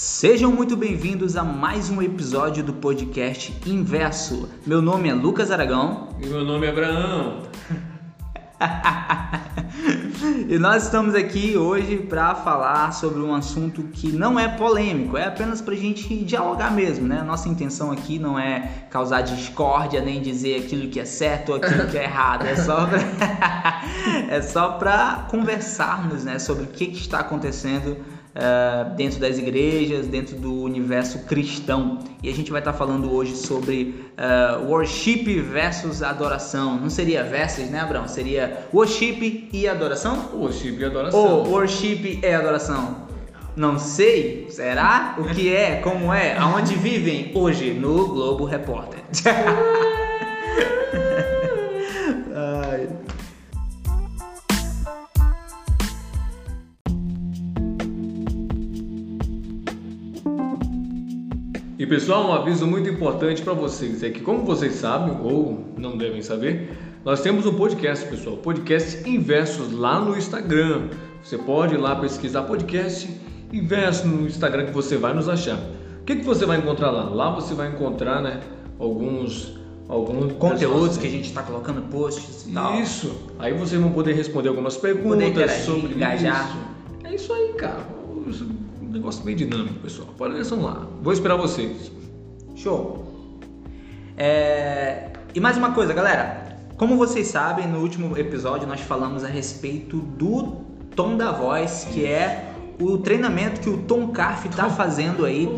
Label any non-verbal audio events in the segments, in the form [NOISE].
Sejam muito bem-vindos a mais um episódio do podcast Inverso. Meu nome é Lucas Aragão. E meu nome é Abraão. [LAUGHS] e nós estamos aqui hoje para falar sobre um assunto que não é polêmico, é apenas para a gente dialogar mesmo, né? Nossa intenção aqui não é causar discórdia nem dizer aquilo que é certo ou aquilo que é errado, é só pra... [LAUGHS] é só para conversarmos, né, sobre o que, que está acontecendo uh, dentro das igrejas, dentro do universo cristão. E a gente vai estar tá falando hoje sobre uh, worship versus adoração. Não seria versus, né, Abraão? Seria worship e adoração? Worship e adoração. Ou worship e adoração? Não sei, será? O que é? Como é? Aonde vivem hoje? No Globo Repórter. [LAUGHS] E pessoal, um aviso muito importante para vocês é que, como vocês sabem ou não devem saber, nós temos um podcast, pessoal, podcast Inversos lá no Instagram. Você pode ir lá pesquisar podcast Inverso no Instagram que você vai nos achar. O que, que você vai encontrar lá? Lá você vai encontrar, né, alguns alguns conteúdos que a gente está colocando posts e tal. Isso. Aí vocês vão poder responder algumas perguntas sobre engajar. isso. É isso aí, cara um negócio bem dinâmico, pessoal. Apareçam lá. Vou esperar vocês. Show. É... E mais uma coisa, galera. Como vocês sabem, no último episódio nós falamos a respeito do tom da voz, que é o treinamento que o Tom Carf está fazendo aí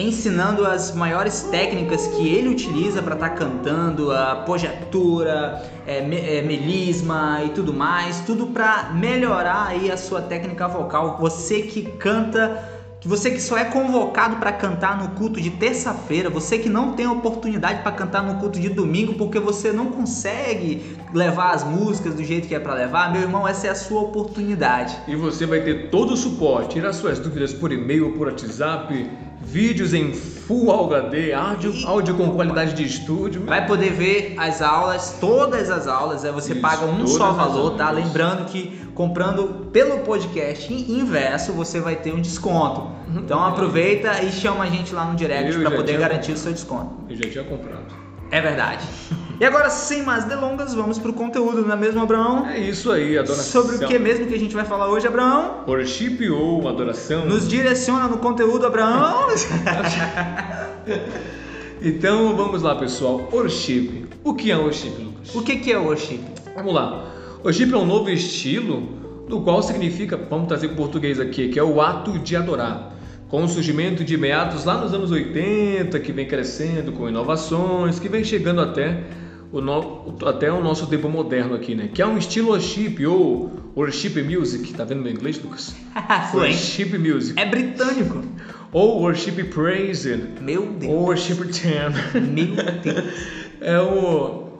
ensinando as maiores técnicas que ele utiliza para estar tá cantando, a pojatura, é, me, é, melisma e tudo mais, tudo para melhorar aí a sua técnica vocal. Você que canta você que só é convocado para cantar no culto de terça-feira, você que não tem oportunidade para cantar no culto de domingo porque você não consegue levar as músicas do jeito que é para levar, meu irmão, essa é a sua oportunidade. E você vai ter todo o suporte, tirar suas dúvidas por e-mail ou por WhatsApp vídeos em Full HD, áudio, áudio com qualidade de estúdio. Vai poder ver as aulas, todas as aulas, aí você Isso, paga um só valor, tá? Lembrando que comprando pelo podcast inverso, você vai ter um desconto. Uhum. Então aproveita e chama a gente lá no direct para poder garantir o seu desconto. Eu já tinha comprado. É verdade. [LAUGHS] E agora, sem mais delongas, vamos pro conteúdo, não é mesmo, Abraão? É isso aí, adoração. Sobre o que mesmo que a gente vai falar hoje, Abraão? Worship ou adoração. Nos direciona no conteúdo, Abraão. [LAUGHS] então, vamos lá, pessoal. Worship. O que é worship, Lucas? O que, que é worship? Vamos lá. Worship é um novo estilo, do qual significa, vamos trazer o português aqui, que é o ato de adorar com o surgimento de meados lá nos anos 80, que vem crescendo com inovações, que vem chegando até o, no, até o nosso tempo moderno aqui, né? Que é um estilo worship ou worship music. Tá vendo meu inglês, Lucas? [LAUGHS] worship music. É britânico. Ou worship praise. Meu Deus. Ou worship ten. Meu [LAUGHS] Deus. é o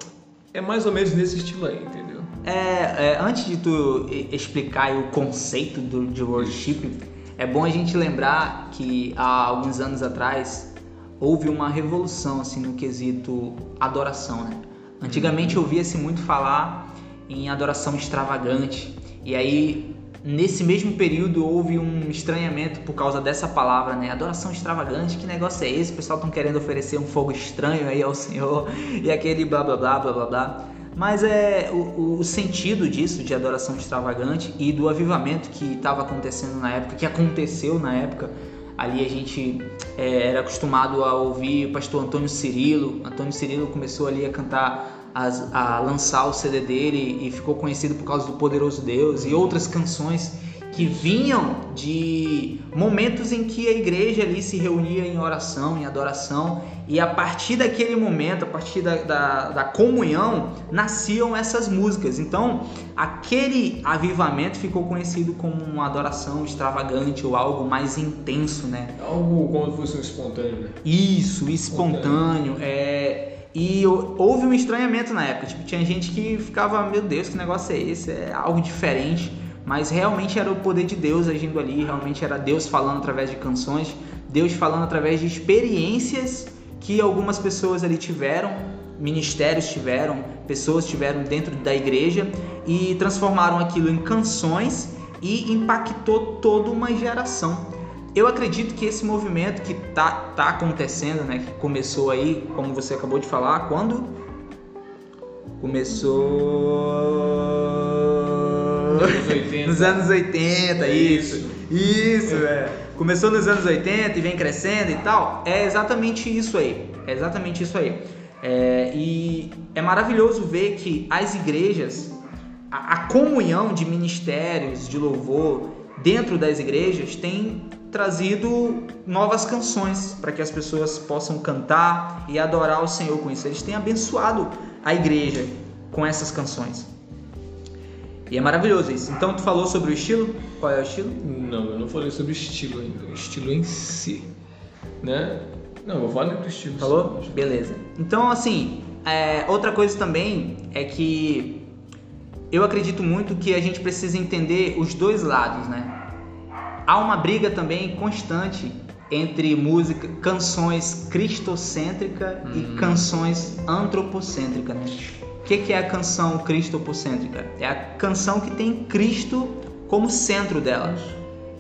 é mais ou menos nesse estilo aí, entendeu? É, é antes de tu explicar o conceito do, de worship, é bom a gente lembrar que há alguns anos atrás houve uma revolução assim no quesito adoração, né? Antigamente ouvia-se muito falar em adoração extravagante, e aí nesse mesmo período houve um estranhamento por causa dessa palavra, né? Adoração extravagante, que negócio é esse? O pessoal estão querendo oferecer um fogo estranho aí ao Senhor [LAUGHS] e aquele blá blá blá blá blá blá. Mas é o, o sentido disso, de adoração extravagante e do avivamento que estava acontecendo na época, que aconteceu na época, Ali a gente é, era acostumado a ouvir o pastor Antônio Cirilo. Antônio Cirilo começou ali a cantar, a lançar o CD dele e ficou conhecido por causa do Poderoso Deus e outras canções que vinham de momentos em que a igreja ali se reunia em oração, em adoração, e a partir daquele momento, a partir da, da, da, comunhão, nasciam essas músicas. Então, aquele avivamento ficou conhecido como uma adoração extravagante ou algo mais intenso, né? Algo como se fosse um espontâneo, né? Isso, espontâneo. espontâneo. É... E houve um estranhamento na época, tipo, tinha gente que ficava, meu Deus, que negócio é esse? É algo diferente mas realmente era o poder de Deus agindo ali, realmente era Deus falando através de canções, Deus falando através de experiências que algumas pessoas ali tiveram, ministérios tiveram, pessoas tiveram dentro da igreja e transformaram aquilo em canções e impactou toda uma geração. eu acredito que esse movimento que tá, tá acontecendo, né, que começou aí, como você acabou de falar, quando começou Nos 80. nos anos 80, É isso. isso. Isso, é. Começou nos anos 80 e vem crescendo e tal. É exatamente isso aí. É exatamente isso aí. É, e é maravilhoso ver que as igrejas, a, a comunhão de ministérios de louvor dentro das igrejas tem trazido novas canções para que as pessoas possam cantar e adorar o Senhor com isso. Eles têm abençoado a igreja com essas canções. E é maravilhoso isso. Então tu falou sobre o estilo? Qual é o estilo? Não, eu não falei sobre estilo ainda, o estilo em si, né? Não, eu falei do estilo. Falou? sim. Beleza. Então, assim, é, outra coisa também é que eu acredito muito que a gente precisa entender os dois lados, né? Há uma briga também constante entre música, canções cristocêntrica e Hum. canções antropocêntrica, né? O que, que é a canção cristopocêntrica? É a canção que tem Cristo como centro dela.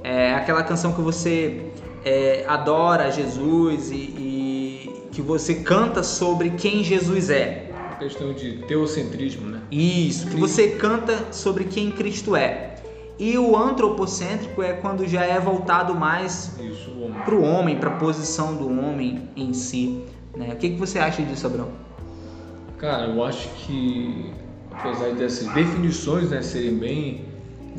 É aquela canção que você é, adora Jesus e, e que você canta sobre quem Jesus é. A questão de teocentrismo, né? Isso, que você canta sobre quem Cristo é. E o antropocêntrico é quando já é voltado mais para o homem, para a posição do homem em si. Né? O que, que você acha disso, Abrão? Cara, eu acho que apesar dessas definições né, serem bem,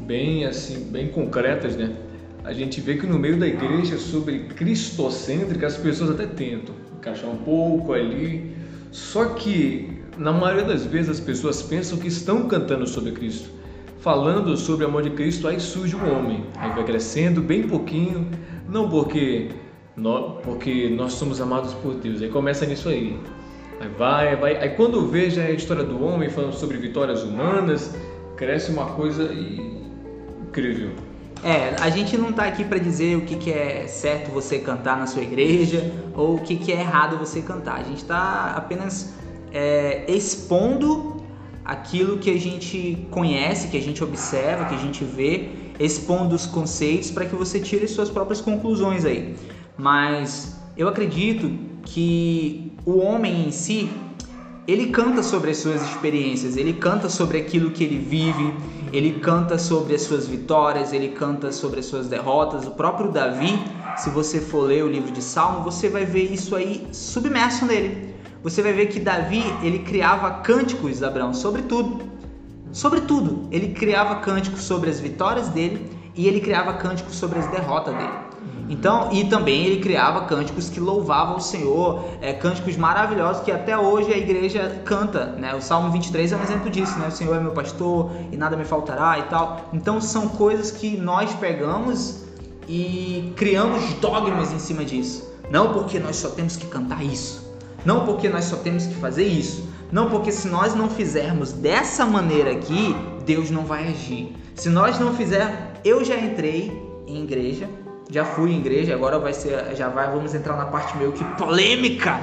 bem assim, bem concretas, né? A gente vê que no meio da igreja sobre cristocêntrica as pessoas até tentam encaixar um pouco ali, só que na maioria das vezes as pessoas pensam que estão cantando sobre Cristo, falando sobre o amor de Cristo, aí surge um homem, aí vai crescendo bem pouquinho, não porque nós, porque nós somos amados por Deus, aí começa nisso aí. Aí vai, vai. Aí quando veja a história do homem falando sobre vitórias humanas, cresce uma coisa incrível. É, a gente não tá aqui para dizer o que, que é certo você cantar na sua igreja ou o que, que é errado você cantar. A gente tá apenas é, expondo aquilo que a gente conhece, que a gente observa, que a gente vê, expondo os conceitos para que você tire suas próprias conclusões aí. Mas eu acredito que o homem em si, ele canta sobre as suas experiências, ele canta sobre aquilo que ele vive, ele canta sobre as suas vitórias, ele canta sobre as suas derrotas. O próprio Davi, se você for ler o livro de Salmo, você vai ver isso aí submerso nele. Você vai ver que Davi, ele criava cânticos, Abraão, sobre tudo. Sobre tudo. Ele criava cânticos sobre as vitórias dele e ele criava cânticos sobre as derrotas dele. Então, e também ele criava cânticos que louvavam o Senhor, é, cânticos maravilhosos que até hoje a igreja canta, né? O Salmo 23 é um exemplo disso, né? O Senhor é meu pastor e nada me faltará e tal. Então são coisas que nós pegamos e criamos dogmas em cima disso. Não porque nós só temos que cantar isso. Não porque nós só temos que fazer isso. Não porque se nós não fizermos dessa maneira aqui, Deus não vai agir. Se nós não fizermos, eu já entrei em igreja, já fui em igreja, agora vai ser, já vai, vamos entrar na parte meio que polêmica.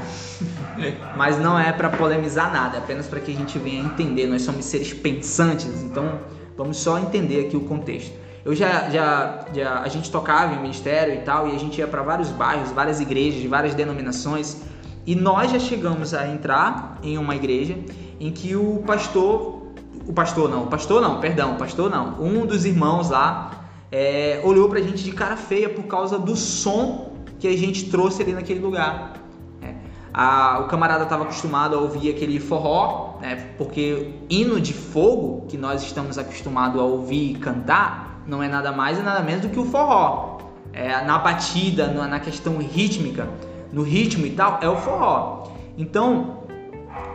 Mas não é para polemizar nada, é apenas para que a gente venha entender. Nós somos seres pensantes, então vamos só entender aqui o contexto. Eu já, já, já a gente tocava em ministério e tal, e a gente ia para vários bairros, várias igrejas, várias denominações, e nós já chegamos a entrar em uma igreja em que o pastor, o pastor não, o pastor não, perdão, pastor não, um dos irmãos lá é, olhou pra gente de cara feia por causa do som que a gente trouxe ali naquele lugar. É, a- o camarada estava acostumado a ouvir aquele forró, né, porque hino de fogo que nós estamos acostumados a ouvir e cantar não é nada mais e nada menos do que o forró. É, na batida, na, na questão rítmica, no ritmo e tal, é o forró. Então,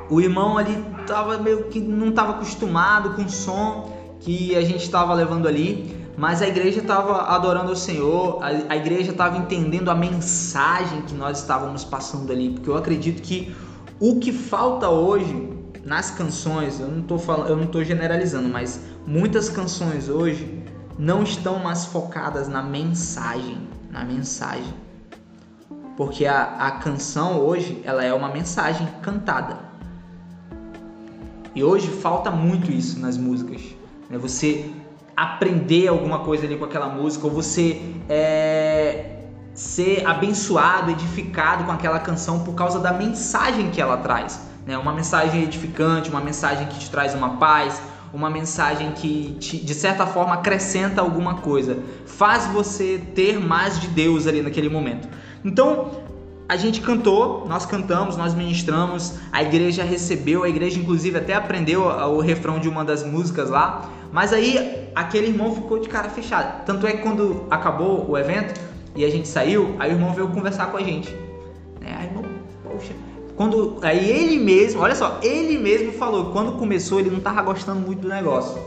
o irmão ali tava meio que não estava acostumado com o som que a gente estava levando ali, mas a igreja estava adorando o Senhor, a, a igreja estava entendendo a mensagem que nós estávamos passando ali, porque eu acredito que o que falta hoje nas canções, eu não tô falando, eu não tô generalizando, mas muitas canções hoje não estão mais focadas na mensagem, na mensagem. Porque a, a canção hoje, ela é uma mensagem cantada. E hoje falta muito isso nas músicas. Né? Você aprender alguma coisa ali com aquela música, ou você é, ser abençoado, edificado com aquela canção por causa da mensagem que ela traz. Né? Uma mensagem edificante, uma mensagem que te traz uma paz, uma mensagem que te, de certa forma acrescenta alguma coisa, faz você ter mais de Deus ali naquele momento. Então, a gente cantou, nós cantamos, nós ministramos, a igreja recebeu, a igreja inclusive até aprendeu o refrão de uma das músicas lá, mas aí aquele irmão ficou de cara fechada. Tanto é que quando acabou o evento e a gente saiu, aí o irmão veio conversar com a gente. Né? Aí, irmão, poxa, quando aí ele mesmo, olha só, ele mesmo falou quando começou ele não tava gostando muito do negócio.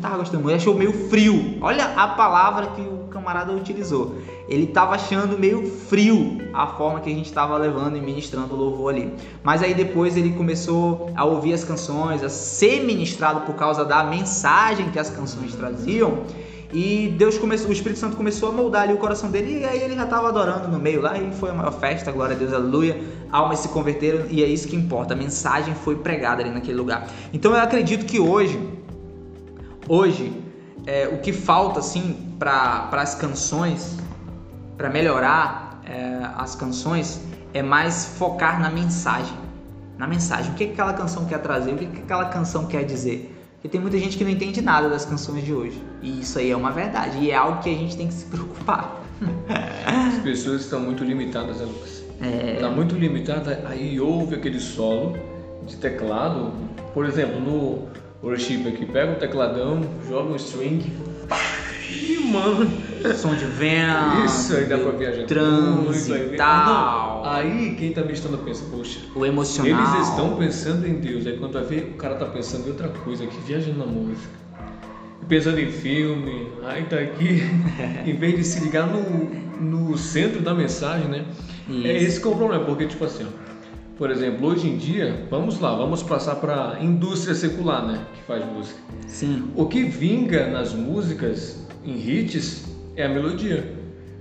Tava gostando muito, achou meio frio. Olha a palavra que o camarada utilizou. Ele tava achando meio frio a forma que a gente estava levando e ministrando o louvor ali. Mas aí depois ele começou a ouvir as canções, a ser ministrado por causa da mensagem que as canções traziam. E Deus começou, o Espírito Santo começou a moldar ali o coração dele e aí ele já estava adorando no meio lá e foi a maior festa, glória a Deus, aleluia. Almas se converteram e é isso que importa. A mensagem foi pregada ali naquele lugar. Então eu acredito que hoje, hoje, é, o que falta assim para as canções, para melhorar é, as canções, é mais focar na mensagem. Na mensagem. O que, que aquela canção quer trazer? O que, que aquela canção quer dizer? Porque tem muita gente que não entende nada das canções de hoje. E isso aí é uma verdade. E é algo que a gente tem que se [LAUGHS] preocupar. As pessoas estão muito limitadas, né, Lucas? É... Está muito limitada, aí ouve aquele solo de teclado. Por exemplo, no worship aqui, pega um tecladão, joga um string, pá, e mano. Som de vento. Isso aí dá pra viajar. Trânsito e tal. Não, aí quem tá meditando pensa, poxa. O emocional. Eles estão pensando em Deus. Aí quando vai ver, o cara tá pensando em outra coisa aqui, viajando na música. Pensando em filme, aí tá aqui, [LAUGHS] em vez de se ligar no, no centro da mensagem, né? É Isso. É esse que é o problema, porque tipo assim, ó, por exemplo, hoje em dia, vamos lá, vamos passar para indústria secular, né, que faz música. Sim. O que vinga nas músicas em hits é a melodia.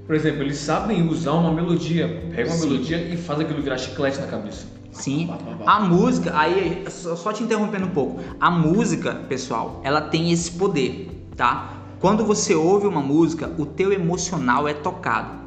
Por exemplo, eles sabem usar uma melodia, pega uma Sim. melodia e faz aquilo virar chiclete na cabeça. Sim. A música, aí só te interrompendo um pouco. A música, pessoal, ela tem esse poder, tá? Quando você ouve uma música, o teu emocional é tocado.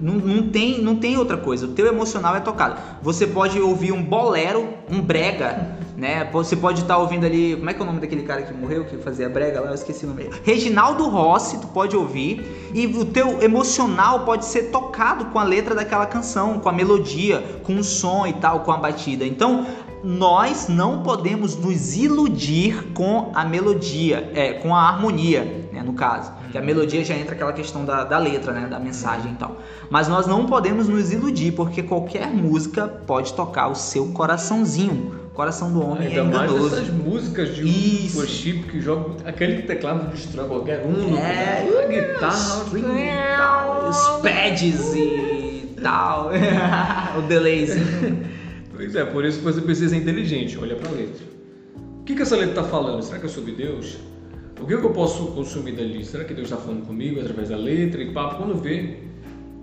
Não, não, tem, não tem outra coisa. O teu emocional é tocado. Você pode ouvir um bolero, um brega, né? Você pode estar tá ouvindo ali. Como é que é o nome daquele cara que morreu, que fazia brega lá? Eu esqueci o nome. Reginaldo Rossi, tu pode ouvir. E o teu emocional pode ser tocado com a letra daquela canção, com a melodia, com o som e tal, com a batida. Então, nós não podemos nos iludir com a melodia, é, com a harmonia, né, no caso. Que a melodia já entra aquela questão da, da letra, né, da mensagem e tal. Mas nós não podemos nos iludir, porque qualquer música pode tocar o seu coraçãozinho. O coração do homem Ainda é enganoso. mais essas músicas de Isso. worship que jogam aquele teclado destrói qualquer um, é, a guitarra, os pads e tal, [LAUGHS] o delayzinho. Pois é, por isso que você precisa ser inteligente, olha para a letra. O que, que essa letra está falando? Será que é sobre Deus? O que, que eu posso consumir dali? Será que Deus está falando comigo através da letra e papo? Quando vê,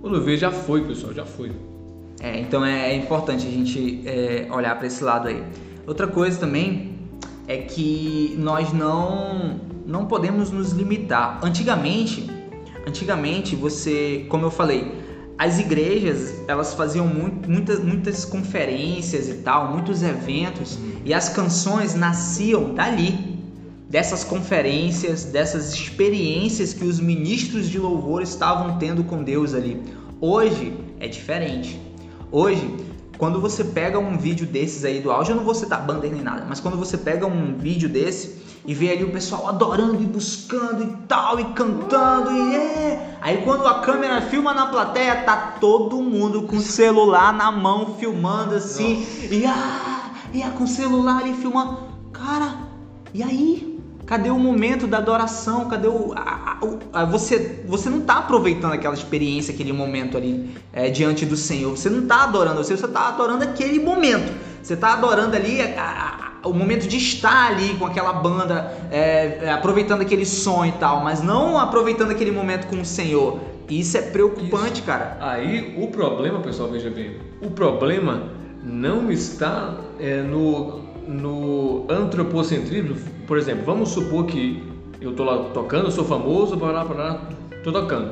quando vê, já foi, pessoal, já foi. É, então é, é importante a gente é, olhar para esse lado aí. Outra coisa também é que nós não não podemos nos limitar. Antigamente, antigamente você, como eu falei, as igrejas elas faziam muito, muitas, muitas conferências e tal, muitos eventos e as canções nasciam dali, dessas conferências, dessas experiências que os ministros de louvor estavam tendo com Deus ali. Hoje é diferente. Hoje, quando você pega um vídeo desses aí do áudio, eu não vou citar banda nem nada, mas quando você pega um vídeo desse e vê ali o pessoal adorando e buscando e tal, e cantando, e é. Aí quando a câmera filma na plateia, tá todo mundo com o celular na mão filmando assim, e ah, e ah, com o celular ali filmando. Cara, e aí? Cadê o momento da adoração? Cadê o. A, a, a, você, você não está aproveitando aquela experiência, aquele momento ali é, diante do Senhor. Você não está adorando você, você está adorando aquele momento. Você está adorando ali o momento de estar ali com aquela banda, é, é, aproveitando aquele som e tal, mas não aproveitando aquele momento com o Senhor. Isso é preocupante, Isso. cara. Aí o problema, pessoal, veja bem, o problema não está é, no no antropocentrismo, por exemplo, vamos supor que eu estou lá tocando, eu sou famoso, para lá, para lá, estou tocando.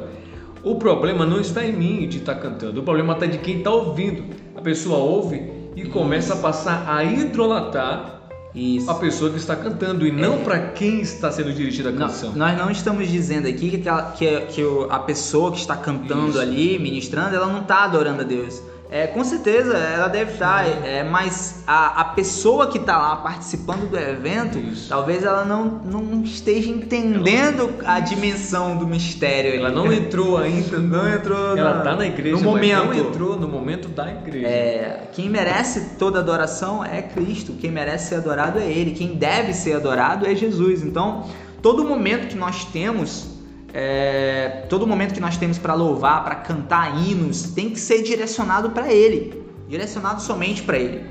O problema não está em mim de estar cantando, o problema está de quem está ouvindo. A pessoa ouve e começa a passar a idolatar isso. a pessoa que está cantando e não é. para quem está sendo dirigida a canção. Não, nós não estamos dizendo aqui que, que, que a pessoa que está cantando Isso. ali, ministrando, ela não está adorando a Deus. É, com certeza ela deve estar, é, mas a, a pessoa que está lá participando do evento, Isso. talvez ela não, não esteja entendendo a dimensão do mistério. Ela não [LAUGHS] entrou ainda, não entrou. Ela está na igreja, no momento. não entrou no momento da igreja. É, quem merece toda adoração é Cristo, quem merece ser adorado é Ele, quem deve ser adorado é Jesus. Então, todo momento que nós temos é, todo momento que nós temos para louvar, para cantar hinos, tem que ser direcionado para Ele, direcionado somente para Ele.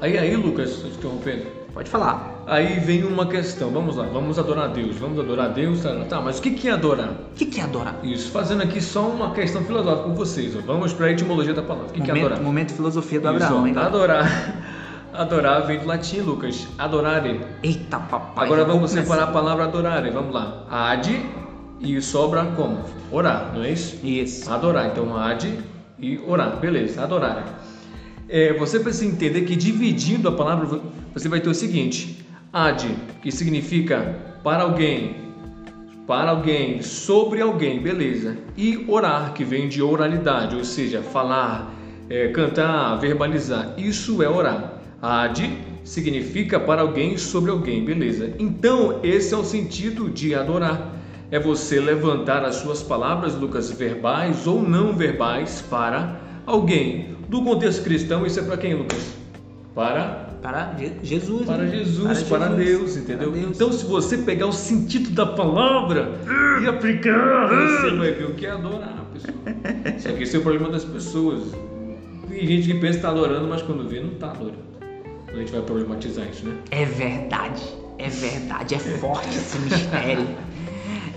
Aí, aí, Lucas, te interrompendo. Pode falar. Aí vem uma questão, vamos lá, vamos adorar a Deus, vamos adorar a Deus, tá, tá mas o que, é adorar? O que, que é adorar? Isso, fazendo aqui só uma questão filosófica com vocês, ó. vamos para a etimologia da palavra. O que, momento, que é adorar? Momento filosofia do Abraão, hein? Adorar. [LAUGHS] Adorar vem do latim, Lucas. Adorare. Eita, papai. Agora vamos separar a palavra adorare. Vamos lá. Ad e sobra como? Orar, não é isso? Isso. Adorar. Então, ad e orar. Beleza, adorar. É, você precisa entender que dividindo a palavra, você vai ter o seguinte: ad, que significa para alguém, para alguém, sobre alguém, beleza. E orar, que vem de oralidade, ou seja, falar, é, cantar, verbalizar. Isso é orar. Ad significa para alguém, sobre alguém, beleza. Então, esse é o sentido de adorar é você levantar as suas palavras, Lucas, verbais ou não verbais, para alguém. Do contexto cristão, isso é para quem, Lucas? Para para Jesus, para né? Jesus, para, para Deus, entendeu? Para Deus. Então, se você pegar o sentido da palavra e aplicar, você vai ver o que é adorar, pessoal. Só que esse é o problema das pessoas. Tem gente que pensa que está adorando, mas quando vê, não está adorando. A gente vai problematizar isso, né? É verdade, é verdade, é forte esse mistério.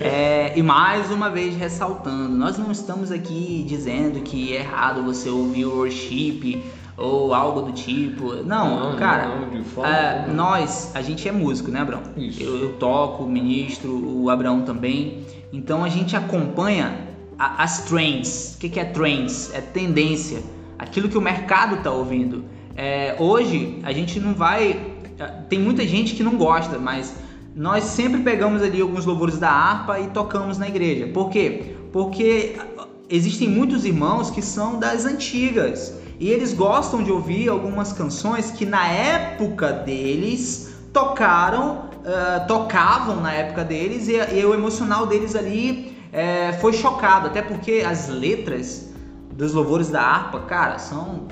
É, e mais uma vez ressaltando, nós não estamos aqui dizendo que é errado você ouvir o worship ou algo do tipo. Não, não cara, não, é, nós, a gente é músico, né, Abraão? Eu, eu, toco, ministro, o Abraão também. Então a gente acompanha a, as trends. O que, que é trends? É tendência. Aquilo que o mercado está ouvindo. É, hoje a gente não vai. Tem muita gente que não gosta, mas nós sempre pegamos ali alguns louvores da harpa e tocamos na igreja. Por quê? Porque existem muitos irmãos que são das antigas e eles gostam de ouvir algumas canções que na época deles tocaram, uh, tocavam na época deles e, e o emocional deles ali uh, foi chocado, até porque as letras dos louvores da harpa, cara, são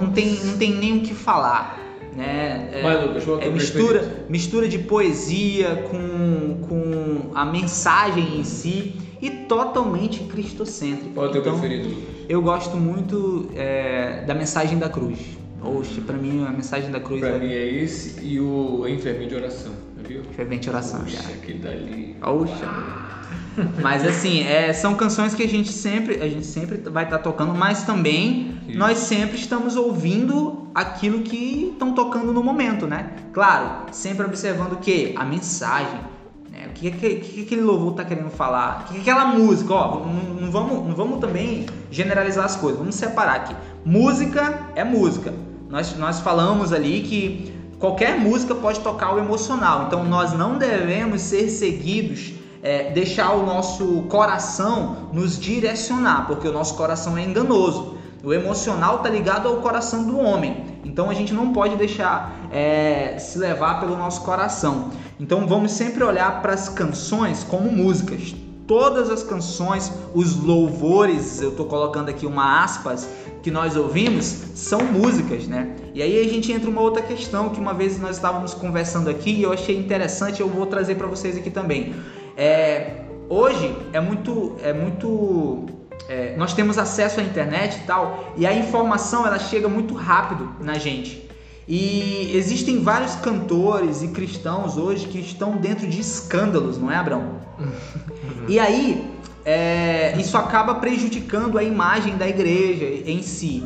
não tem, não tem nem o que falar né? É, Vai, Lucas, é mistura, mistura de poesia com, com a mensagem em si e totalmente cristocêntrico. Qual é o teu então, preferido? Eu gosto muito é, da mensagem da cruz. Oxe, pra mim a mensagem da cruz. Pra é... mim é esse e o Enfermeiro de Oração, viu? Fervente Oração, Oxe, já. aquele dali. Oxa. Mas assim, é, são canções que a gente sempre, a gente sempre vai estar tá tocando, mas também Isso. nós sempre estamos ouvindo aquilo que estão tocando no momento, né? Claro, sempre observando que a mensagem, né? o que, que, que, aquele louvor está querendo falar, o que, que aquela música, ó, não, não, vamos, não vamos também generalizar as coisas, vamos separar aqui. Música é música. Nós, nós falamos ali que qualquer música pode tocar o emocional, então nós não devemos ser seguidos é, deixar o nosso coração nos direcionar, porque o nosso coração é enganoso. O emocional está ligado ao coração do homem, então a gente não pode deixar é, se levar pelo nosso coração. Então vamos sempre olhar para as canções como músicas. Todas as canções, os louvores, eu estou colocando aqui uma aspas, que nós ouvimos são músicas, né? E aí a gente entra uma outra questão que uma vez nós estávamos conversando aqui e eu achei interessante, eu vou trazer para vocês aqui também. É, hoje é muito, é muito, é, nós temos acesso à internet e tal, e a informação ela chega muito rápido na gente. E existem vários cantores e cristãos hoje que estão dentro de escândalos, não é, Abraão? [LAUGHS] e aí é, isso acaba prejudicando a imagem da igreja em si.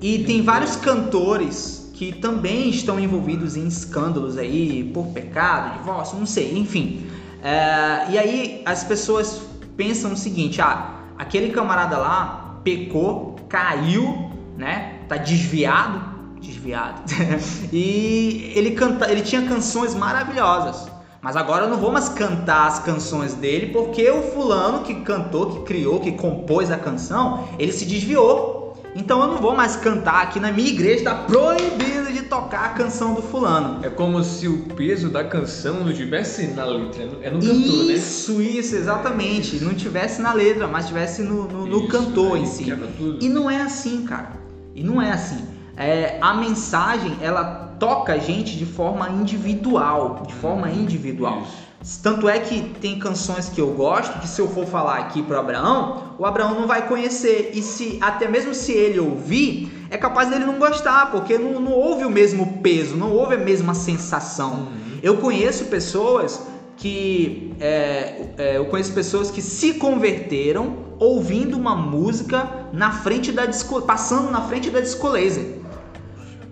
E tem vários cantores que também estão envolvidos em escândalos aí por pecado, divórcio, não sei, enfim. É, e aí as pessoas pensam o seguinte: ah, aquele camarada lá pecou, caiu, né? Tá desviado, desviado. [LAUGHS] e ele canta, ele tinha canções maravilhosas. Mas agora eu não vou mais cantar as canções dele porque o fulano que cantou, que criou, que compôs a canção, ele se desviou. Então eu não vou mais cantar aqui na minha igreja, está proibido de tocar a canção do fulano. É como se o peso da canção não tivesse na letra, é no cantor, isso, né? Isso, isso, exatamente. Não tivesse na letra, mas tivesse no, no, no isso, cantor em si. E não é assim, cara. E não é assim. É, a mensagem, ela toca a gente de forma individual, de forma individual. Isso. Tanto é que tem canções que eu gosto que se eu for falar aqui para Abraão, o Abraão não vai conhecer e se até mesmo se ele ouvir, é capaz dele não gostar, porque não, não houve o mesmo peso, não houve a mesma sensação. Uhum. Eu conheço pessoas que é, é, eu conheço pessoas que se converteram ouvindo uma música na frente da disco, passando na frente da disco laser.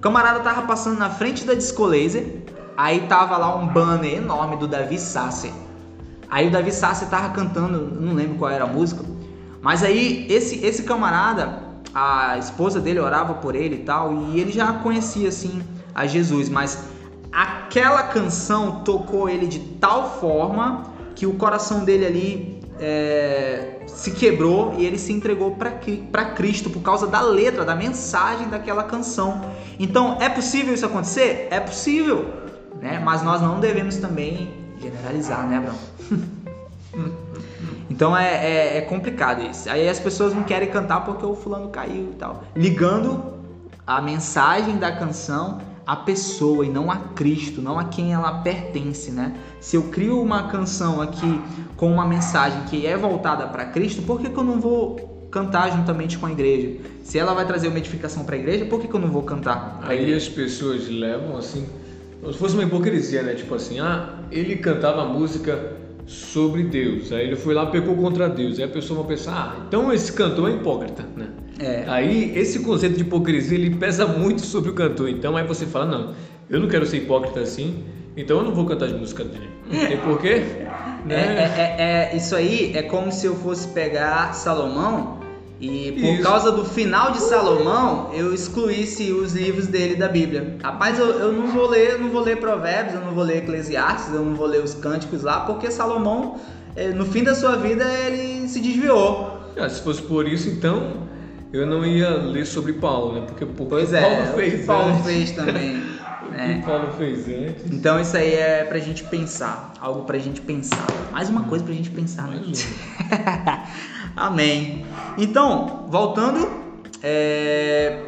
Camarada tava passando na frente da disco laser Aí tava lá um banner enorme do Davi Sasser. Aí o Davi Sasser tava cantando, não lembro qual era a música. Mas aí esse esse camarada, a esposa dele orava por ele e tal, e ele já conhecia assim a Jesus, mas aquela canção tocou ele de tal forma que o coração dele ali é, se quebrou e ele se entregou para Cristo por causa da letra, da mensagem daquela canção. Então, é possível isso acontecer? É possível né? Mas nós não devemos também generalizar, né, Abraão? [LAUGHS] então é, é, é, complicado isso. Aí as pessoas não querem cantar porque o fulano caiu e tal. Ligando a mensagem da canção à pessoa e não a Cristo, não a quem ela pertence, né? Se eu crio uma canção aqui com uma mensagem que é voltada para Cristo, por que, que eu não vou cantar juntamente com a igreja? Se ela vai trazer uma edificação para a igreja, por que, que eu não vou cantar? Aí as pessoas levam assim como se fosse uma hipocrisia, né? Tipo assim, ah, ele cantava música sobre Deus, aí ele foi lá pecou contra Deus, aí a pessoa vai pensar, ah, então esse cantor é hipócrita, né? É. Aí esse conceito de hipocrisia ele pesa muito sobre o cantor, então aí você fala, não, eu não quero ser hipócrita assim, então eu não vou cantar de música dele. Não tem porquê? [LAUGHS] É, né? É, é, é, isso aí é como se eu fosse pegar Salomão e por Isso. causa do final de Salomão, eu excluísse os livros dele da Bíblia. Rapaz, eu, eu não vou ler, eu não vou ler Provérbios, eu não vou ler Eclesiastes, eu não vou ler os cânticos lá, porque Salomão, eh, no fim da sua vida, ele se desviou. Ah, se fosse por isso, então eu não ia ler sobre Paulo, né? Porque, porque pois é, Paulo fez, o Paulo fez também. [LAUGHS] o que né? Paulo fez antes. Então isso aí é pra gente pensar, algo pra gente pensar. Mais uma coisa pra gente pensar. Né? [LAUGHS] Amém. Então, voltando, é...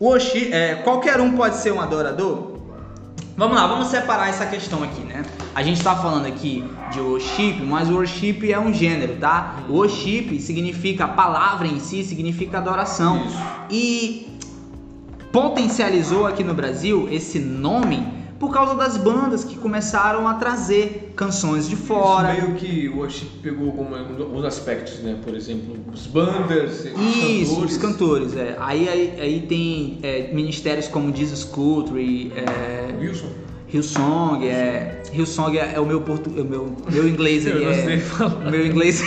Worship, é, qualquer um pode ser um adorador? Vamos lá, vamos separar essa questão aqui, né? A gente está falando aqui de worship, mas worship é um gênero, tá? Worship significa, a palavra em si significa adoração. Isso. E potencializou aqui no Brasil esse nome por causa das bandas que começaram a trazer canções de fora. Isso meio que o worship pegou alguns aspectos, né? Por exemplo, os bandas, os Isso, cantores. os cantores, é. Aí, aí, aí tem é, ministérios como Jesus Culture, é, Wilson. Hillsong, é, Hillsong é, é o meu portu, é o meu, meu inglês ele é, [LAUGHS] meu inglês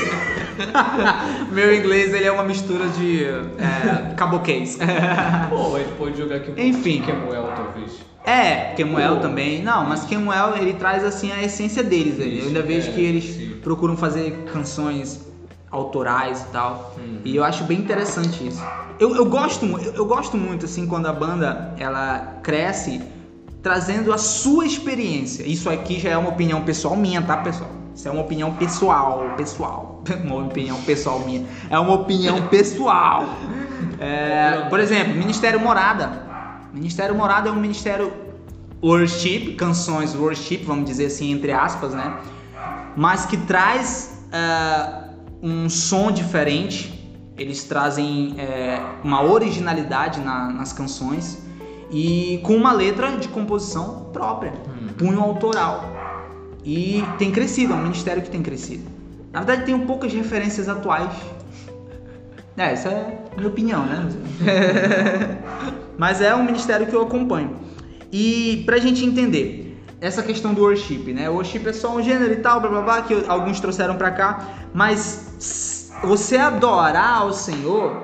[LAUGHS] meu inglês ele é uma mistura de é, caboquês. [LAUGHS] Pô, ele pode jogar aqui um Enfim, Kemuel talvez. É, Kemuel também. Não, mas Kemuel ele traz assim a essência deles. Isso, eu ainda vejo é, que eles sim. procuram fazer canções autorais e tal. Uhum. E eu acho bem interessante isso. Eu, eu gosto eu, eu gosto muito assim quando a banda ela cresce trazendo a sua experiência. Isso aqui já é uma opinião pessoal minha, tá, pessoal? Isso é uma opinião pessoal, pessoal. [LAUGHS] Uma opinião pessoal minha. É uma opinião pessoal. É, por exemplo, Ministério Morada. Ministério Morada é um ministério worship, canções worship, vamos dizer assim, entre aspas, né? Mas que traz uh, um som diferente. Eles trazem uh, uma originalidade na, nas canções e com uma letra de composição própria, hum. punho autoral. E tem crescido, é um ministério que tem crescido. Na verdade, tem poucas referências atuais. É, essa é a minha opinião, né? [LAUGHS] Mas é um ministério que eu acompanho. E pra gente entender, essa questão do worship, né? O worship é só um gênero e tal, blá blá blá, que alguns trouxeram para cá, mas você adorar ao Senhor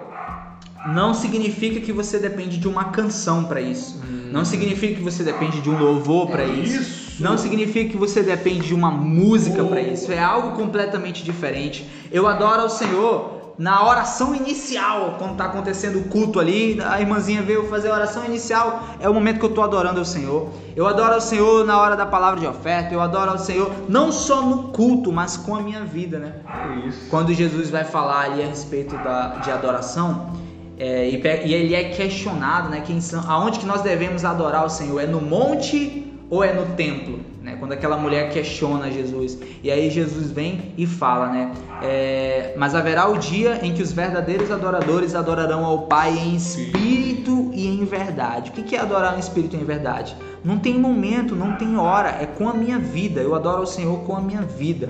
não significa que você depende de uma canção para isso. Hum. Não significa que você depende de um louvor para é isso. isso. Não significa que você depende de uma música para isso. É algo completamente diferente. Eu adoro ao Senhor na oração inicial, quando está acontecendo o culto ali, a irmãzinha veio fazer a oração inicial, é o momento que eu estou adorando ao Senhor. Eu adoro ao Senhor na hora da palavra de oferta, eu adoro ao Senhor não só no culto, mas com a minha vida, né? É isso. Quando Jesus vai falar ali a respeito da, de adoração, é, e, e, ele é questionado, né? Quem são, aonde que nós devemos adorar o Senhor? É no monte ou é no templo? Né? Quando aquela mulher questiona Jesus. E aí Jesus vem e fala, né? É, mas haverá o dia em que os verdadeiros adoradores adorarão ao Pai em espírito e em verdade. O que é adorar em espírito e em verdade? Não tem momento, não tem hora, é com a minha vida. Eu adoro o Senhor com a minha vida.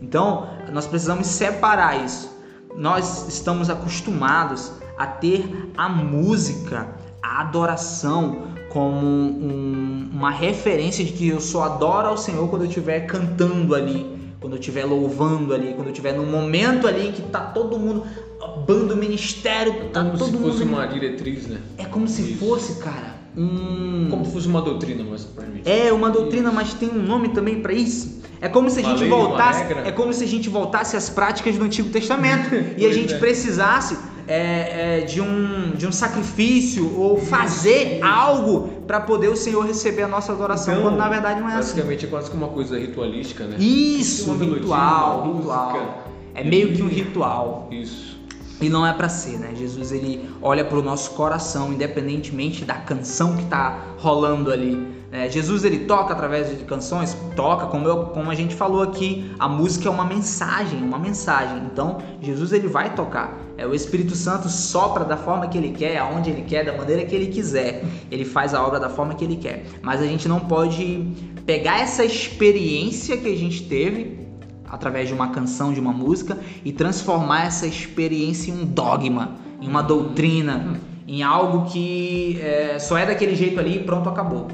Então, nós precisamos separar isso. Nós estamos acostumados a ter a música, a adoração como um, uma referência de que eu só adoro ao Senhor quando eu estiver cantando ali, quando eu estiver louvando ali, quando eu estiver num momento ali que tá todo mundo bando ministério, tá como todo se mundo fosse uma diretriz, né? É como se Isso. fosse, cara, um como se fosse uma doutrina, mas permite. É uma doutrina, mas tem um nome também para isso. É como se a gente voltasse, é como se a gente voltasse às práticas do Antigo Testamento [LAUGHS] e a gente é. precisasse é, é, de, um, de um sacrifício ou fazer algo para poder o Senhor receber a nossa adoração, então, quando na verdade não é basicamente assim. Basicamente é quase como uma coisa ritualística, né? Isso, um ritual, ritual. É meio que um ritual. Isso. E não é para ser, né? Jesus ele olha para o nosso coração, independentemente da canção que está rolando ali. É, Jesus ele toca através de canções, toca, como, eu, como a gente falou aqui, a música é uma mensagem, uma mensagem. Então Jesus ele vai tocar. É, o Espírito Santo sopra da forma que ele quer, aonde ele quer, da maneira que ele quiser. Ele faz a obra da forma que ele quer. Mas a gente não pode pegar essa experiência que a gente teve através de uma canção, de uma música e transformar essa experiência em um dogma, em uma doutrina, em algo que é, só é daquele jeito ali e pronto, acabou.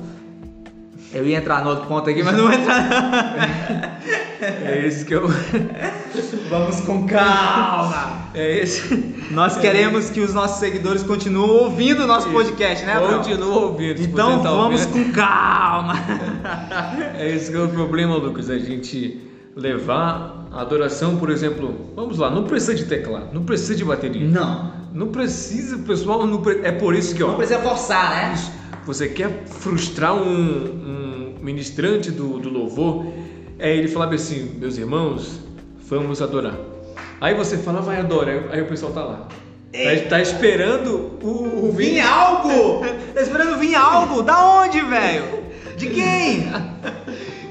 Eu ia entrar no outro ponto aqui, mas não vou entrar. [LAUGHS] é isso que eu. [LAUGHS] Vamos com calma. É esse. Nós queremos que os nossos seguidores continuem ouvindo o nosso podcast, né, Continuem ouvindo. Então vamos com calma. [LAUGHS] É esse que é o problema, Lucas. A gente levar a adoração, por exemplo. Vamos lá, não precisa de teclado, não precisa de bateria. Não. Não precisa, pessoal. Não pre... É por isso que, ó. Não precisa forçar, né? Isso você quer frustrar um, um ministrante do, do louvor, é ele falava assim, meus irmãos, vamos adorar. Aí você fala, vai adorar, aí o pessoal tá lá. Tá, tá, esperando o, o vir algo! tá esperando vir algo! Da onde, velho? De quem?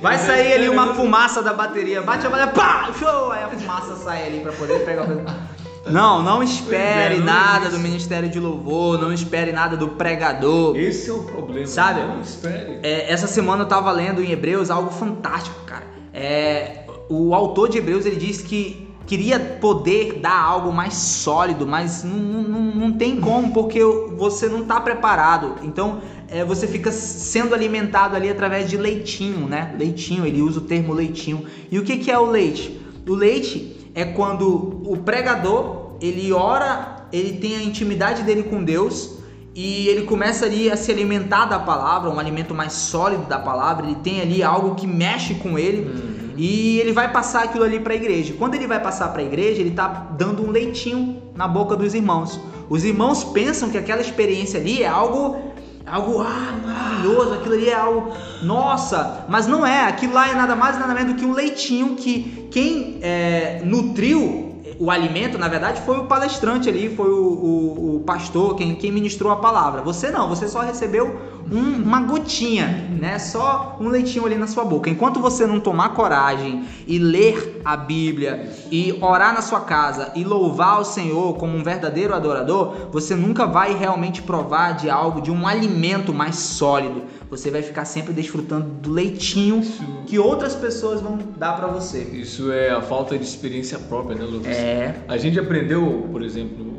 Vai sair ali uma fumaça da bateria, bate a bateria, pá! Show! Aí a fumaça sai ali pra poder pegar o. Não, não espere é, não nada do ministério de louvor, não espere nada do pregador. Esse é o problema. Sabe? Não espere. É, essa semana eu tava lendo em Hebreus algo fantástico, cara. É, o autor de Hebreus ele disse que queria poder dar algo mais sólido, mas não, não, não tem como, porque você não está preparado. Então é, você fica sendo alimentado ali através de leitinho, né? Leitinho, ele usa o termo leitinho. E o que, que é o leite? O leite é quando o pregador ele ora, ele tem a intimidade dele com Deus e ele começa ali a se alimentar da palavra, um alimento mais sólido da palavra, ele tem ali algo que mexe com ele uhum. e ele vai passar aquilo ali para a igreja. Quando ele vai passar para a igreja, ele está dando um leitinho na boca dos irmãos. Os irmãos pensam que aquela experiência ali é algo algo ah, maravilhoso, aquilo ali é algo nossa, mas não é, aquilo lá é nada mais nada menos do que um leitinho que quem é, nutriu o alimento, na verdade, foi o palestrante ali, foi o, o, o pastor, quem, quem ministrou a palavra. Você não, você só recebeu um, uma gotinha, né? Só um leitinho ali na sua boca. Enquanto você não tomar coragem e ler a Bíblia e orar na sua casa e louvar o Senhor como um verdadeiro adorador, você nunca vai realmente provar de algo, de um alimento mais sólido. Você vai ficar sempre desfrutando do leitinho Isso. que outras pessoas vão dar para você. Isso é a falta de experiência própria, né, Lucas? É. A gente aprendeu, por exemplo,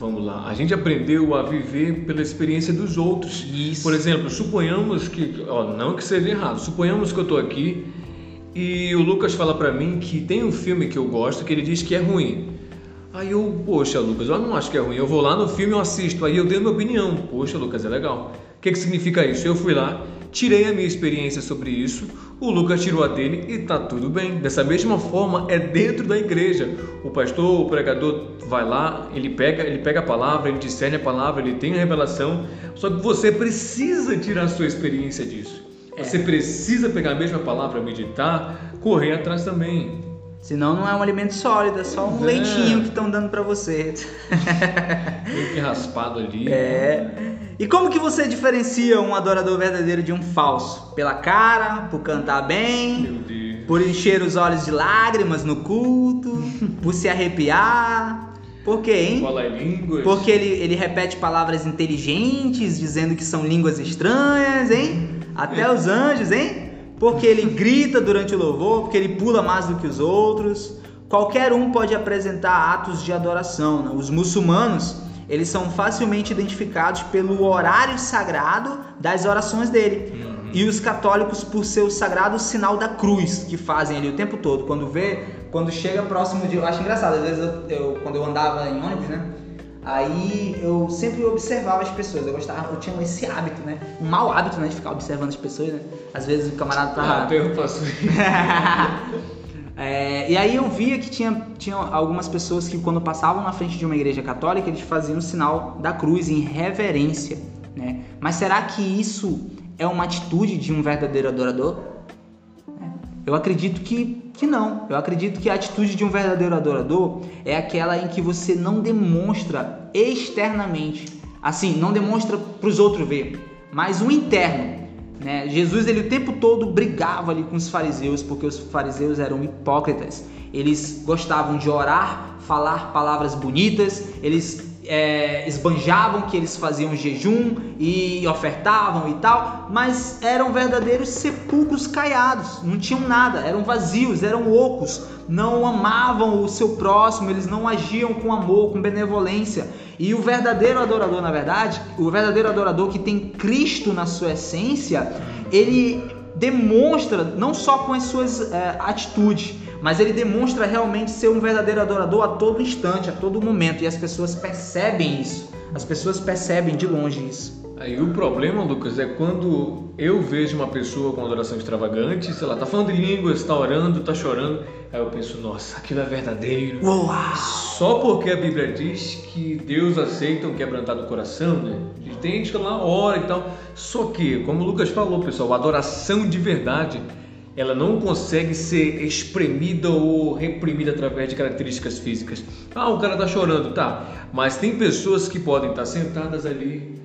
Vamos lá. A gente aprendeu a viver pela experiência dos outros. Isso. Por exemplo, suponhamos que, ó, não que seja errado, suponhamos que eu estou aqui e o Lucas fala para mim que tem um filme que eu gosto que ele diz que é ruim. Aí eu, poxa, Lucas, eu não acho que é ruim. Eu vou lá no filme, eu assisto, aí eu dei minha opinião. Poxa, Lucas, é legal. O que, que significa isso? Eu fui lá, tirei a minha experiência sobre isso, o Lucas tirou a dele e tá tudo bem. Dessa mesma forma, é dentro da igreja. O pastor, o pregador vai lá, ele pega, ele pega a palavra, ele discerne a palavra, ele tem a revelação. Só que você precisa tirar a sua experiência disso. É. Você precisa pegar a mesma palavra, meditar, correr atrás também. Senão não é um alimento sólido, é só um É. leitinho que estão dando para você. Meio que raspado ali. É. E como que você diferencia um adorador verdadeiro de um falso? Pela cara, por cantar bem, por encher os olhos de lágrimas no culto, [LAUGHS] por se arrepiar. Por quê, hein? Fala línguas. Porque ele, ele repete palavras inteligentes, dizendo que são línguas estranhas, hein? Até os anjos, hein? Porque ele grita durante o louvor, porque ele pula mais do que os outros. Qualquer um pode apresentar atos de adoração. né? Os muçulmanos, eles são facilmente identificados pelo horário sagrado das orações dele. E os católicos por ser o sagrado sinal da cruz que fazem ali o tempo todo. Quando vê, quando chega próximo de. Eu acho engraçado, às vezes eu, eu- quando eu andava em ônibus, né? Aí eu sempre observava as pessoas, eu gostava, eu tinha esse hábito, né? Um mau hábito, né? De ficar observando as pessoas, né? Às vezes o camarada Ah, tava. até eu faço isso. [LAUGHS] É, e aí eu via que tinha, tinha algumas pessoas que quando passavam na frente de uma igreja católica, eles faziam o sinal da cruz em reverência, né? Mas será que isso é uma atitude de um verdadeiro adorador? É, Eu acredito que, que não. Eu acredito que a atitude de um verdadeiro adorador é aquela em que você não demonstra externamente, assim, não demonstra para os outros ver, mas o interno. Né? Jesus ele o tempo todo brigava ali com os fariseus porque os fariseus eram hipócritas. Eles gostavam de orar, falar palavras bonitas, eles é, esbanjavam que eles faziam jejum e ofertavam e tal, mas eram verdadeiros sepulcros caiados, não tinham nada, eram vazios, eram ocos, não amavam o seu próximo, eles não agiam com amor, com benevolência. E o verdadeiro adorador, na verdade, o verdadeiro adorador que tem Cristo na sua essência, ele demonstra não só com as suas é, atitudes, mas ele demonstra realmente ser um verdadeiro adorador a todo instante, a todo momento, e as pessoas percebem isso. As pessoas percebem de longe isso. Aí o problema, Lucas, é quando eu vejo uma pessoa com adoração extravagante, sei lá, tá falando de línguas, tá orando, tá chorando, aí eu penso, nossa, aquilo é verdadeiro. Uau! Só porque a Bíblia diz que Deus aceita um quebrantado coração, né? Tem gente que lá ora e tal. Só que, como o Lucas falou, pessoal, a adoração de verdade, ela não consegue ser espremida ou reprimida através de características físicas. Ah, o cara tá chorando, tá. Mas tem pessoas que podem estar sentadas ali,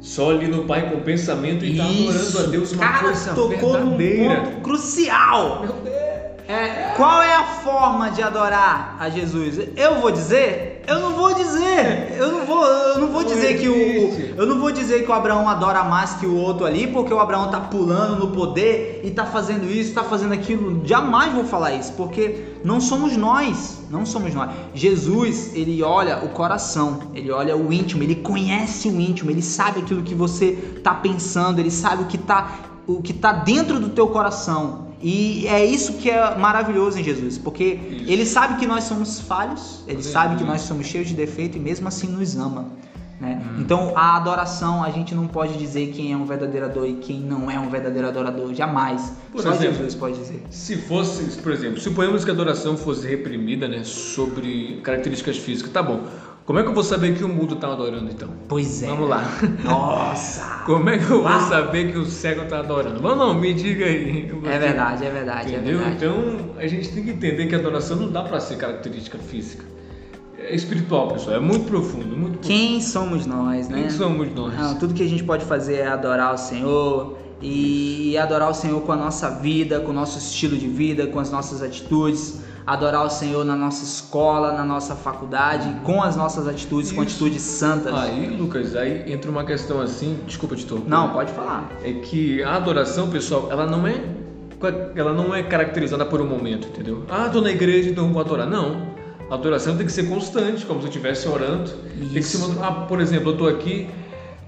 só ali no Pai com pensamento e tá adorando a Deus uma cara, coisa tocou num verdadeira. ponto crucial. Meu Deus. É, qual é a forma de adorar a Jesus? Eu vou dizer? Eu não vou dizer. Eu não vou, eu não vou Não dizer que o eu não vou dizer que o Abraão adora mais que o outro ali, porque o Abraão tá pulando no poder e tá fazendo isso, tá fazendo aquilo. Jamais vou falar isso, porque não somos nós, não somos nós. Jesus, ele olha o coração, ele olha o íntimo, ele conhece o íntimo, ele sabe aquilo que você tá pensando, ele sabe o que tá o que tá dentro do teu coração. E é isso que é maravilhoso em Jesus, porque Isso. ele sabe que nós somos falhos, ele sabe que nós somos cheios de defeito e mesmo assim nos ama. Né? Hum. Então a adoração a gente não pode dizer quem é um verdadeiro adorador e quem não é um verdadeiro adorador, jamais. Por Só exemplo, Jesus pode dizer. Se fosse, por exemplo, suponhamos que a adoração fosse reprimida, né, sobre características físicas, tá bom. Como é que eu vou saber que o mundo tá adorando então? Pois é. Vamos lá. Nossa! [LAUGHS] Como é que eu vou Uau. saber que o cego tá adorando? Vamos não, me diga aí. É verdade, é verdade, Entendeu? é verdade. Então a gente tem que entender que a adoração não dá para ser característica física. É espiritual, pessoal. É muito profundo, muito profundo. Quem somos nós, né? Quem somos nós? Não, tudo que a gente pode fazer é adorar o Senhor e adorar o Senhor com a nossa vida, com o nosso estilo de vida, com as nossas atitudes, adorar o Senhor na nossa escola, na nossa faculdade, com as nossas atitudes, com Isso. atitudes santas. Aí, Lucas, aí entra uma questão assim, desculpa te interromper. Não, pode falar. é que a adoração, pessoal, ela não é ela não é caracterizada por um momento, entendeu? Ah, tô na igreja, então vou adorar. Não. A adoração tem que ser constante, como se eu estivesse orando. Tem que ser ah, por exemplo, eu estou aqui,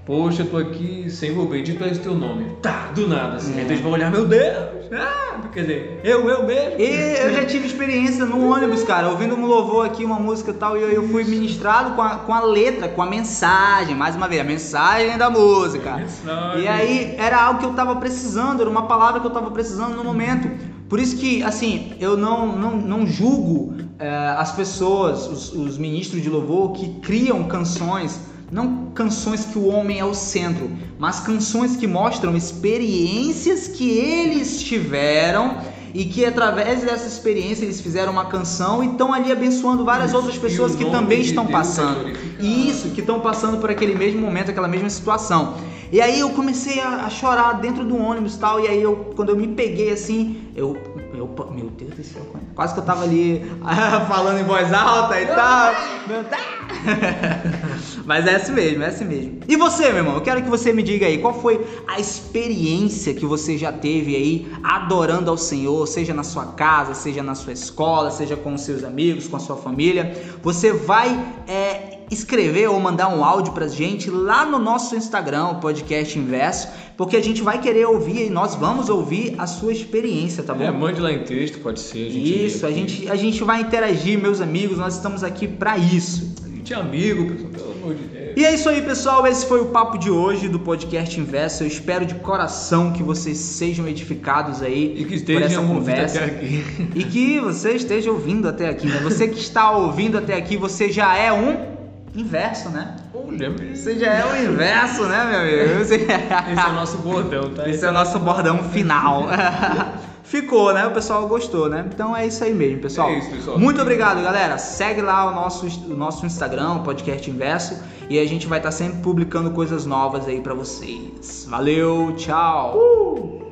poxa, eu estou aqui, Senhor, bendito é esse teu nome. Tá, do nada, assim. É. Aí eles vão olhar, meu Deus, ah, quer dizer, eu, eu mesmo. E eu já tive experiência no ônibus, cara, ouvindo um louvor aqui, uma música e tal, e eu, eu fui ministrado com a, com a letra, com a mensagem, mais uma vez, a mensagem da música. Mensagem. E aí era algo que eu tava precisando, era uma palavra que eu tava precisando no momento. Por isso que, assim, eu não, não, não julgo é, as pessoas, os, os ministros de louvor que criam canções, não canções que o homem é o centro, mas canções que mostram experiências que eles tiveram e que através dessa experiência eles fizeram uma canção e estão ali abençoando várias Isso, outras pessoas que também de estão Deus passando. Isso, que estão passando por aquele mesmo momento, aquela mesma situação. E aí eu comecei a, a chorar dentro do ônibus e tal, e aí eu, quando eu me peguei assim, eu, eu meu Deus do céu, quase que eu tava ali [LAUGHS] falando em voz alta e tal. [LAUGHS] Mas é assim mesmo, é assim mesmo. E você, meu irmão, eu quero que você me diga aí, qual foi a experiência que você já teve aí adorando ao Senhor, seja na sua casa, seja na sua escola, seja com os seus amigos, com a sua família. Você vai é, escrever ou mandar um áudio pra gente lá no nosso Instagram, o podcast Inverso, porque a gente vai querer ouvir e nós vamos ouvir a sua experiência, tá bom? É, mande lá em texto, pode ser. A isso, a gente, a gente vai interagir, meus amigos, nós estamos aqui para isso. A gente é amigo, pelo amor de Deus. E é isso aí, pessoal. Esse foi o papo de hoje do podcast Inverso. Eu espero de coração que vocês sejam edificados aí e que por essa conversa. Até aqui. E que você esteja ouvindo até aqui, né? Você que está ouvindo até aqui, você já é um inverso, né? Você já é o inverso, né, meu amigo? [LAUGHS] Você... Esse é o nosso bordão, tá? Esse, Esse é o nosso bordão final. [LAUGHS] Ficou, né? O pessoal gostou, né? Então é isso aí mesmo, pessoal. É isso, pessoal. Muito obrigado, galera. Segue lá o nosso, o nosso Instagram, o Podcast Inverso, e a gente vai estar sempre publicando coisas novas aí para vocês. Valeu, tchau! Uh!